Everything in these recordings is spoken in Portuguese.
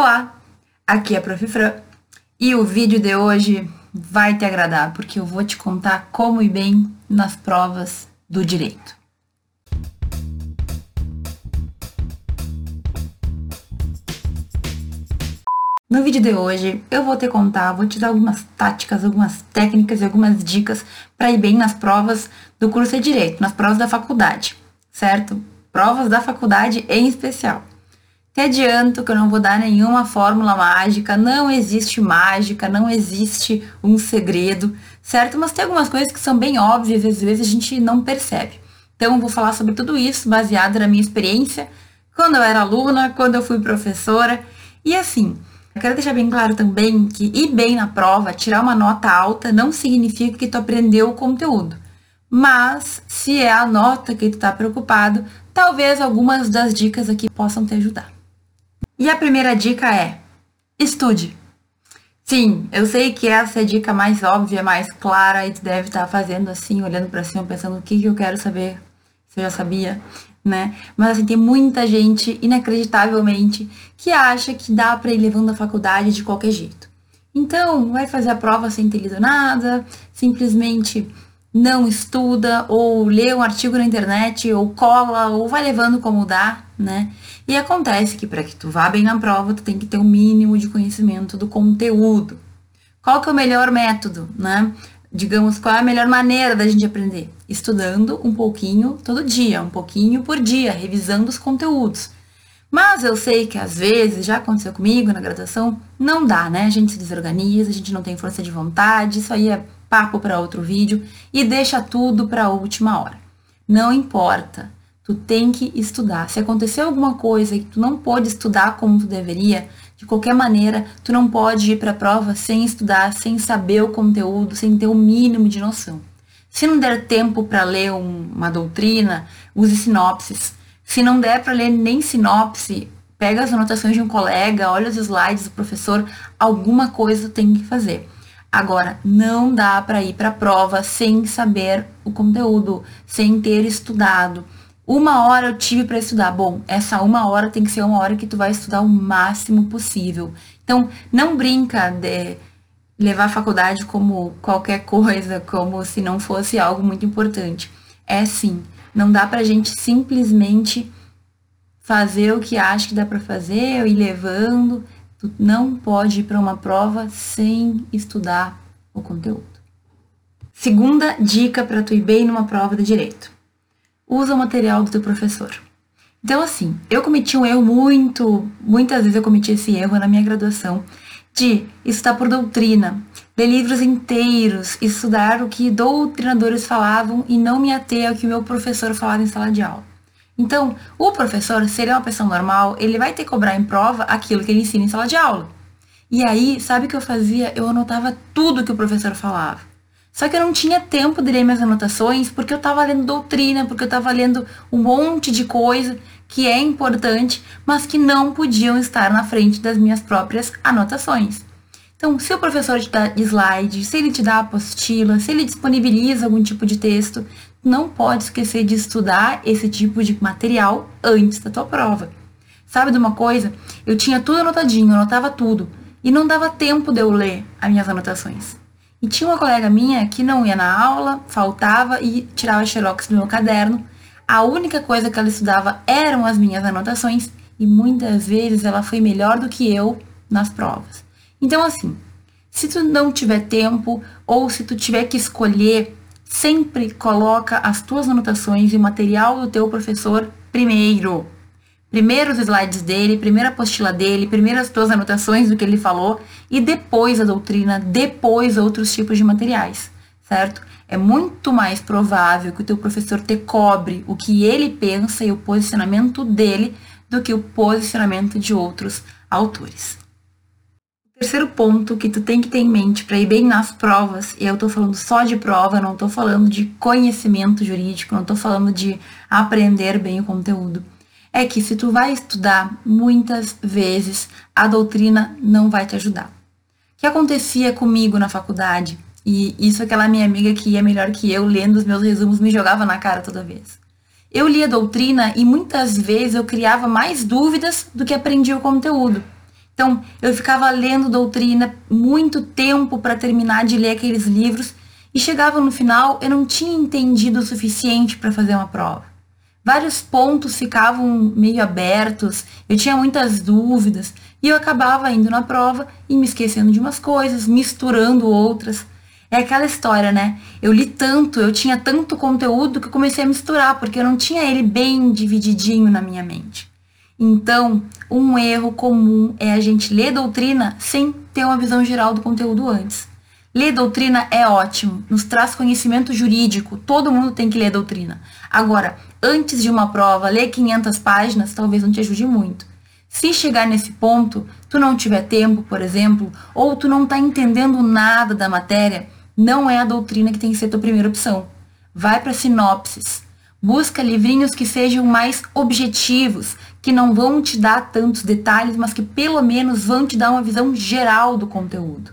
Olá, aqui é a Prof. Fran e o vídeo de hoje vai te agradar porque eu vou te contar como ir bem nas provas do direito. No vídeo de hoje eu vou te contar, vou te dar algumas táticas, algumas técnicas e algumas dicas para ir bem nas provas do curso de Direito, nas provas da faculdade, certo? Provas da faculdade em especial. Te adianto que eu não vou dar nenhuma fórmula mágica, não existe mágica, não existe um segredo, certo? Mas tem algumas coisas que são bem óbvias às vezes a gente não percebe. Então eu vou falar sobre tudo isso baseado na minha experiência, quando eu era aluna, quando eu fui professora. E assim, eu quero deixar bem claro também que ir bem na prova, tirar uma nota alta, não significa que tu aprendeu o conteúdo. Mas se é a nota que tu tá preocupado, talvez algumas das dicas aqui possam te ajudar. E a primeira dica é: estude. Sim, eu sei que essa é a dica mais óbvia, mais clara, e tu deve estar tá fazendo assim, olhando para cima, pensando o que, que eu quero saber, se eu já sabia, né? Mas assim, tem muita gente, inacreditavelmente, que acha que dá para ir levando a faculdade de qualquer jeito. Então, vai fazer a prova sem ter lido nada, simplesmente não estuda, ou lê um artigo na internet, ou cola, ou vai levando como dá, né? E acontece que para que tu vá bem na prova, tu tem que ter um mínimo de conhecimento do conteúdo. Qual que é o melhor método, né? Digamos, qual é a melhor maneira da gente aprender? Estudando um pouquinho todo dia, um pouquinho por dia, revisando os conteúdos. Mas eu sei que às vezes, já aconteceu comigo na graduação, não dá, né? A gente se desorganiza, a gente não tem força de vontade, isso aí é papo para outro vídeo e deixa tudo para a última hora. Não importa. Tu tem que estudar. Se aconteceu alguma coisa e tu não pôde estudar como tu deveria, de qualquer maneira, tu não pode ir para a prova sem estudar, sem saber o conteúdo, sem ter o mínimo de noção. Se não der tempo para ler um, uma doutrina, use sinopses. Se não der para ler nem sinopse, pega as anotações de um colega, olha os slides do professor, alguma coisa tem que fazer. Agora, não dá para ir para a prova sem saber o conteúdo, sem ter estudado. Uma hora eu tive para estudar. Bom, essa uma hora tem que ser uma hora que tu vai estudar o máximo possível. Então, não brinca de levar a faculdade como qualquer coisa, como se não fosse algo muito importante. É sim, não dá pra gente simplesmente fazer o que acha que dá para fazer, ir levando. Tu não pode ir para uma prova sem estudar o conteúdo. Segunda dica para tu ir bem numa prova de direito usa o material do teu professor. Então, assim, eu cometi um erro muito, muitas vezes eu cometi esse erro na minha graduação, de estudar por doutrina, ler livros inteiros, estudar o que doutrinadores falavam e não me ater ao que o meu professor falava em sala de aula. Então, o professor, se ele é uma pessoa normal, ele vai ter que cobrar em prova aquilo que ele ensina em sala de aula. E aí, sabe o que eu fazia? Eu anotava tudo que o professor falava. Só que eu não tinha tempo de ler minhas anotações porque eu estava lendo doutrina, porque eu estava lendo um monte de coisa que é importante, mas que não podiam estar na frente das minhas próprias anotações. Então, se o professor te dá slide, se ele te dá apostila, se ele disponibiliza algum tipo de texto, não pode esquecer de estudar esse tipo de material antes da tua prova. Sabe de uma coisa? Eu tinha tudo anotadinho, anotava tudo, e não dava tempo de eu ler as minhas anotações. E tinha uma colega minha que não ia na aula, faltava e tirava xerox do meu caderno. A única coisa que ela estudava eram as minhas anotações e muitas vezes ela foi melhor do que eu nas provas. Então assim, se tu não tiver tempo ou se tu tiver que escolher, sempre coloca as tuas anotações e o material do teu professor primeiro primeiro os slides dele, primeiro a apostila dele, primeiro as tuas anotações do que ele falou e depois a doutrina, depois outros tipos de materiais, certo? É muito mais provável que o teu professor te cobre o que ele pensa e o posicionamento dele do que o posicionamento de outros autores. Terceiro ponto que tu tem que ter em mente para ir bem nas provas, e eu estou falando só de prova, não estou falando de conhecimento jurídico, não estou falando de aprender bem o conteúdo é que se tu vai estudar muitas vezes, a doutrina não vai te ajudar. O que acontecia comigo na faculdade, e isso aquela minha amiga que ia melhor que eu, lendo os meus resumos, me jogava na cara toda vez. Eu lia doutrina e muitas vezes eu criava mais dúvidas do que aprendia o conteúdo. Então, eu ficava lendo doutrina muito tempo para terminar de ler aqueles livros e chegava no final, eu não tinha entendido o suficiente para fazer uma prova. Vários pontos ficavam meio abertos, eu tinha muitas dúvidas e eu acabava indo na prova e me esquecendo de umas coisas, misturando outras. É aquela história, né? Eu li tanto, eu tinha tanto conteúdo que eu comecei a misturar, porque eu não tinha ele bem divididinho na minha mente. Então, um erro comum é a gente ler doutrina sem ter uma visão geral do conteúdo antes. Ler doutrina é ótimo, nos traz conhecimento jurídico, todo mundo tem que ler doutrina. Agora, antes de uma prova, ler 500 páginas talvez não te ajude muito. Se chegar nesse ponto, tu não tiver tempo, por exemplo, ou tu não está entendendo nada da matéria, não é a doutrina que tem que ser tua primeira opção. Vai para sinopses. Busca livrinhos que sejam mais objetivos, que não vão te dar tantos detalhes, mas que pelo menos vão te dar uma visão geral do conteúdo.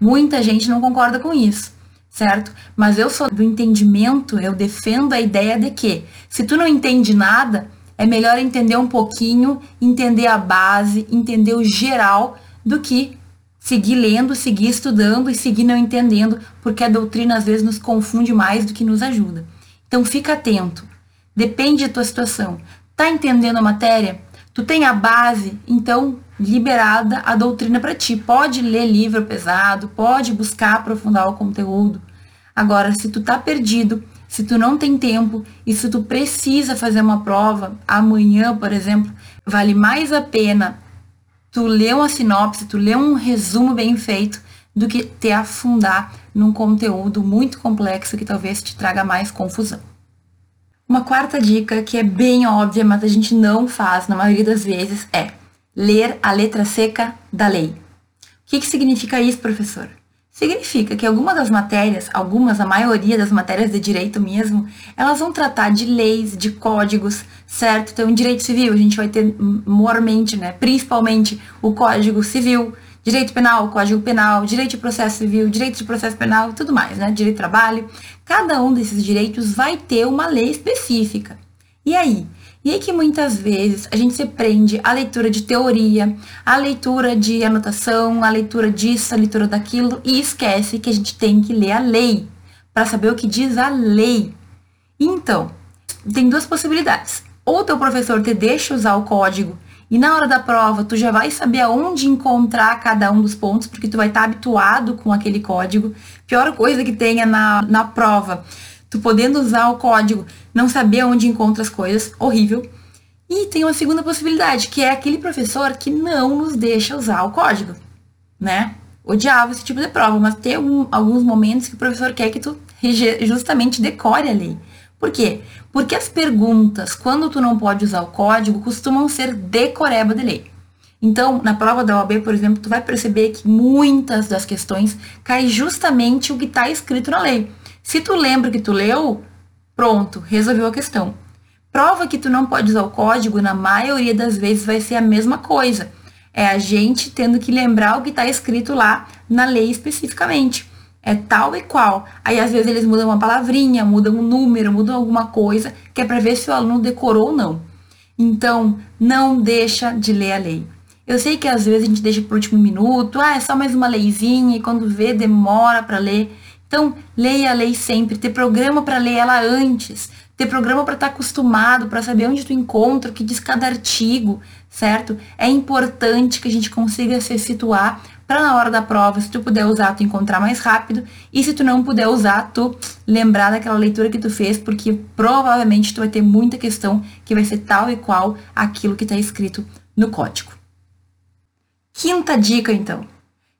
Muita gente não concorda com isso, certo? Mas eu sou do entendimento, eu defendo a ideia de que se tu não entende nada, é melhor entender um pouquinho, entender a base, entender o geral, do que seguir lendo, seguir estudando e seguir não entendendo, porque a doutrina às vezes nos confunde mais do que nos ajuda. Então fica atento. Depende da tua situação. Tá entendendo a matéria? Tu tem a base, então liberada a doutrina para ti. Pode ler livro pesado, pode buscar aprofundar o conteúdo. Agora, se tu tá perdido, se tu não tem tempo e se tu precisa fazer uma prova amanhã, por exemplo, vale mais a pena tu ler uma sinopse, tu ler um resumo bem feito do que te afundar num conteúdo muito complexo que talvez te traga mais confusão. Uma quarta dica, que é bem óbvia, mas a gente não faz na maioria das vezes, é ler a letra seca da lei. O que, que significa isso, professor? Significa que algumas das matérias, algumas, a maioria das matérias de direito mesmo, elas vão tratar de leis, de códigos, certo? Então, em direito civil, a gente vai ter mormente, né, principalmente o Código Civil, direito penal, Código Penal, direito de processo civil, direito de processo penal, tudo mais, né? Direito de trabalho. Cada um desses direitos vai ter uma lei específica. E aí? E aí que muitas vezes a gente se prende à leitura de teoria, à leitura de anotação, à leitura disso, à leitura daquilo e esquece que a gente tem que ler a lei para saber o que diz a lei. Então, tem duas possibilidades. Ou teu professor te deixa usar o código e na hora da prova, tu já vai saber aonde encontrar cada um dos pontos, porque tu vai estar habituado com aquele código. Pior coisa que tenha na, na prova, tu podendo usar o código, não saber onde encontra as coisas, horrível. E tem uma segunda possibilidade, que é aquele professor que não nos deixa usar o código, né? Odiava esse tipo de prova, mas tem alguns momentos que o professor quer que tu justamente decore a lei. Por quê? Porque as perguntas, quando tu não pode usar o código, costumam ser decoreba de lei. Então, na prova da OAB, por exemplo, tu vai perceber que muitas das questões cai justamente o que está escrito na lei. Se tu lembra que tu leu, pronto, resolveu a questão. Prova que tu não pode usar o código, na maioria das vezes vai ser a mesma coisa. É a gente tendo que lembrar o que está escrito lá na lei especificamente é tal e qual. Aí às vezes eles mudam uma palavrinha, mudam um número, mudam alguma coisa, que é para ver se o aluno decorou ou não. Então, não deixa de ler a lei. Eu sei que às vezes a gente deixa para o último minuto, ah, é só mais uma leizinha, e quando vê, demora para ler. Então, leia a lei sempre, ter programa para ler ela antes, ter programa para estar tá acostumado, para saber onde tu encontra, o que diz cada artigo, certo? É importante que a gente consiga se situar para na hora da prova, se tu puder usar, tu encontrar mais rápido, e se tu não puder usar, tu lembrar daquela leitura que tu fez, porque provavelmente tu vai ter muita questão que vai ser tal e qual aquilo que está escrito no código. Quinta dica, então.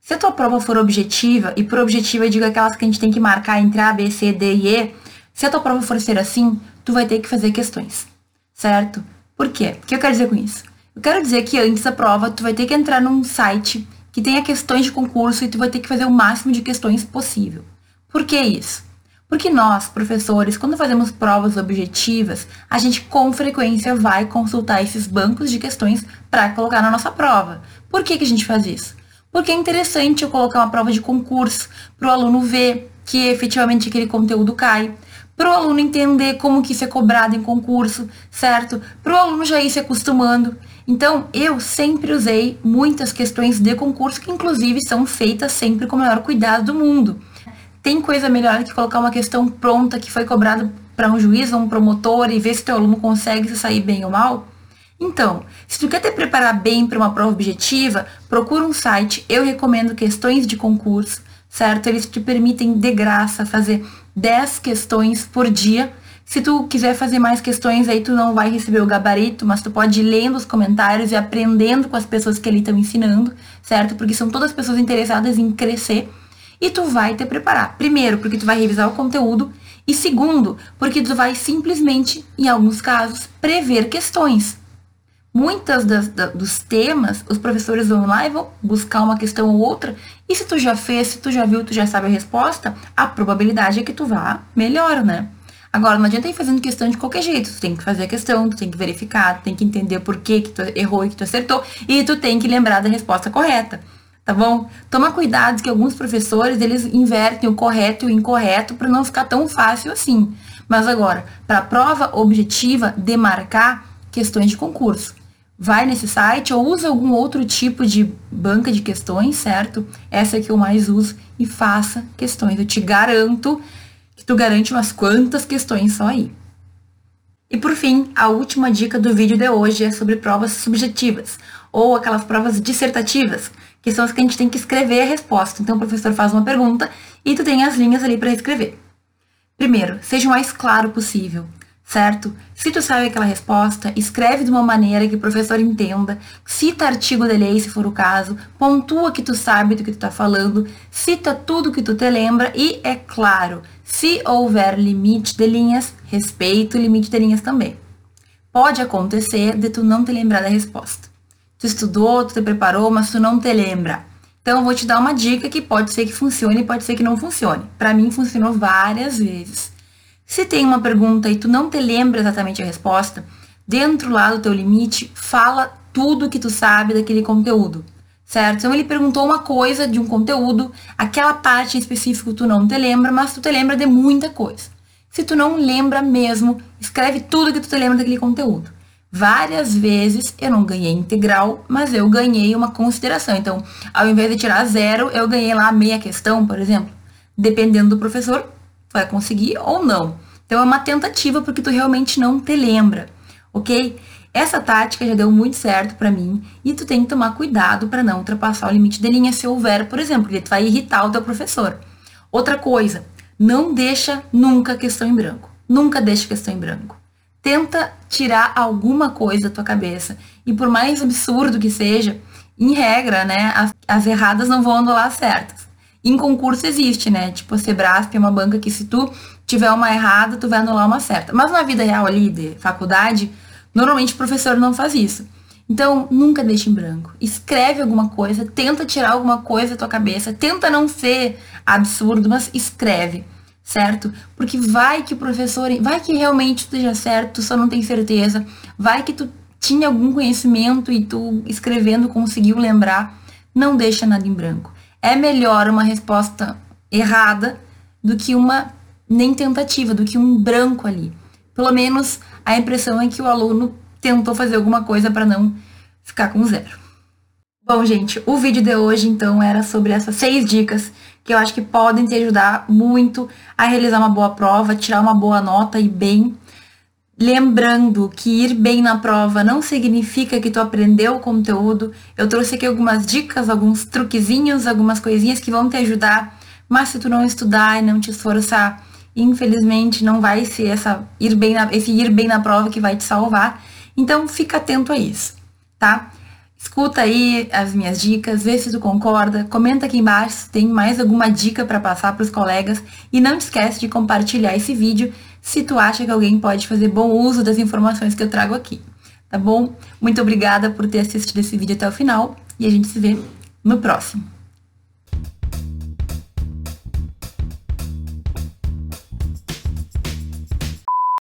Se a tua prova for objetiva, e por objetiva eu digo aquelas que a gente tem que marcar entre A, B, C, D e E, se a tua prova for ser assim, tu vai ter que fazer questões, certo? Por quê? O que eu quero dizer com isso? Eu quero dizer que antes da prova, tu vai ter que entrar num site que tenha questões de concurso e tu vai ter que fazer o máximo de questões possível. Por que isso? Porque nós, professores, quando fazemos provas objetivas, a gente com frequência vai consultar esses bancos de questões para colocar na nossa prova. Por que, que a gente faz isso? Porque é interessante eu colocar uma prova de concurso para o aluno ver que efetivamente aquele conteúdo cai, para o aluno entender como que isso é cobrado em concurso, certo? Para o aluno já ir se acostumando. Então, eu sempre usei muitas questões de concurso que, inclusive, são feitas sempre com o maior cuidado do mundo. Tem coisa melhor que colocar uma questão pronta que foi cobrada para um juiz ou um promotor e ver se teu aluno consegue se sair bem ou mal? Então, se tu quer te preparar bem para uma prova objetiva, procura um site. Eu recomendo questões de concurso, certo? Eles te permitem de graça fazer 10 questões por dia se tu quiser fazer mais questões, aí tu não vai receber o gabarito, mas tu pode ir lendo os comentários e aprendendo com as pessoas que ali estão ensinando, certo? Porque são todas pessoas interessadas em crescer. E tu vai te preparar. Primeiro, porque tu vai revisar o conteúdo. E segundo, porque tu vai simplesmente, em alguns casos, prever questões. Muitas das, da, dos temas, os professores vão lá e vão buscar uma questão ou outra. E se tu já fez, se tu já viu, tu já sabe a resposta, a probabilidade é que tu vá melhor, né? Agora, não adianta ir fazendo questão de qualquer jeito. Tu tem que fazer a questão, tu tem que verificar, tu tem que entender por que, que tu errou e que tu acertou. E tu tem que lembrar da resposta correta. Tá bom? Toma cuidado que alguns professores, eles invertem o correto e o incorreto para não ficar tão fácil assim. Mas agora, para prova objetiva, demarcar questões de concurso. Vai nesse site ou usa algum outro tipo de banca de questões, certo? Essa é que eu mais uso e faça questões. Eu te garanto tu garante umas quantas questões só aí. E por fim, a última dica do vídeo de hoje é sobre provas subjetivas, ou aquelas provas dissertativas, que são as que a gente tem que escrever a resposta. Então o professor faz uma pergunta e tu tem as linhas ali para escrever. Primeiro, seja o mais claro possível certo? Se tu sabe aquela resposta, escreve de uma maneira que o professor entenda, cita artigo de lei se for o caso, pontua que tu sabe do que tu tá falando, cita tudo que tu te lembra e, é claro, se houver limite de linhas, respeita o limite de linhas também. Pode acontecer de tu não te lembrar da resposta. Tu estudou, tu te preparou, mas tu não te lembra. Então eu vou te dar uma dica que pode ser que funcione, pode ser que não funcione. Para mim funcionou várias vezes. Se tem uma pergunta e tu não te lembra exatamente a resposta, dentro lá do teu limite, fala tudo que tu sabe daquele conteúdo, certo? Então ele perguntou uma coisa de um conteúdo, aquela parte em específico tu não te lembra, mas tu te lembra de muita coisa. Se tu não lembra mesmo, escreve tudo que tu te lembra daquele conteúdo. Várias vezes eu não ganhei integral, mas eu ganhei uma consideração. Então, ao invés de tirar zero, eu ganhei lá meia questão, por exemplo. Dependendo do professor, vai conseguir ou não. Então é uma tentativa porque tu realmente não te lembra, ok? Essa tática já deu muito certo para mim e tu tem que tomar cuidado para não ultrapassar o limite de linha se houver, por exemplo, porque tu vai irritar o teu professor. Outra coisa, não deixa nunca questão em branco. Nunca deixa questão em branco. Tenta tirar alguma coisa da tua cabeça. E por mais absurdo que seja, em regra, né, as, as erradas não vão anular certas. Em concurso existe, né? Tipo, a Sebrasp é uma banca que se tu tiver uma errada, tu vai anular uma certa. Mas na vida real ali, de faculdade, normalmente o professor não faz isso. Então, nunca deixe em branco. Escreve alguma coisa, tenta tirar alguma coisa da tua cabeça, tenta não ser absurdo, mas escreve, certo? Porque vai que o professor, vai que realmente esteja certo, tu só não tem certeza, vai que tu tinha algum conhecimento e tu escrevendo conseguiu lembrar, não deixa nada em branco é melhor uma resposta errada do que uma nem tentativa, do que um branco ali. Pelo menos a impressão é que o aluno tentou fazer alguma coisa para não ficar com zero. Bom, gente, o vídeo de hoje então era sobre essas seis dicas que eu acho que podem te ajudar muito a realizar uma boa prova, tirar uma boa nota e bem Lembrando que ir bem na prova não significa que tu aprendeu o conteúdo. Eu trouxe aqui algumas dicas, alguns truquezinhos, algumas coisinhas que vão te ajudar. Mas se tu não estudar e não te esforçar, infelizmente não vai ser essa ir bem na, esse ir bem na prova que vai te salvar. Então fica atento a isso, tá? Escuta aí as minhas dicas, vê se tu concorda, comenta aqui embaixo se tem mais alguma dica para passar para os colegas e não esquece de compartilhar esse vídeo se tu acha que alguém pode fazer bom uso das informações que eu trago aqui. Tá bom? Muito obrigada por ter assistido esse vídeo até o final e a gente se vê no próximo.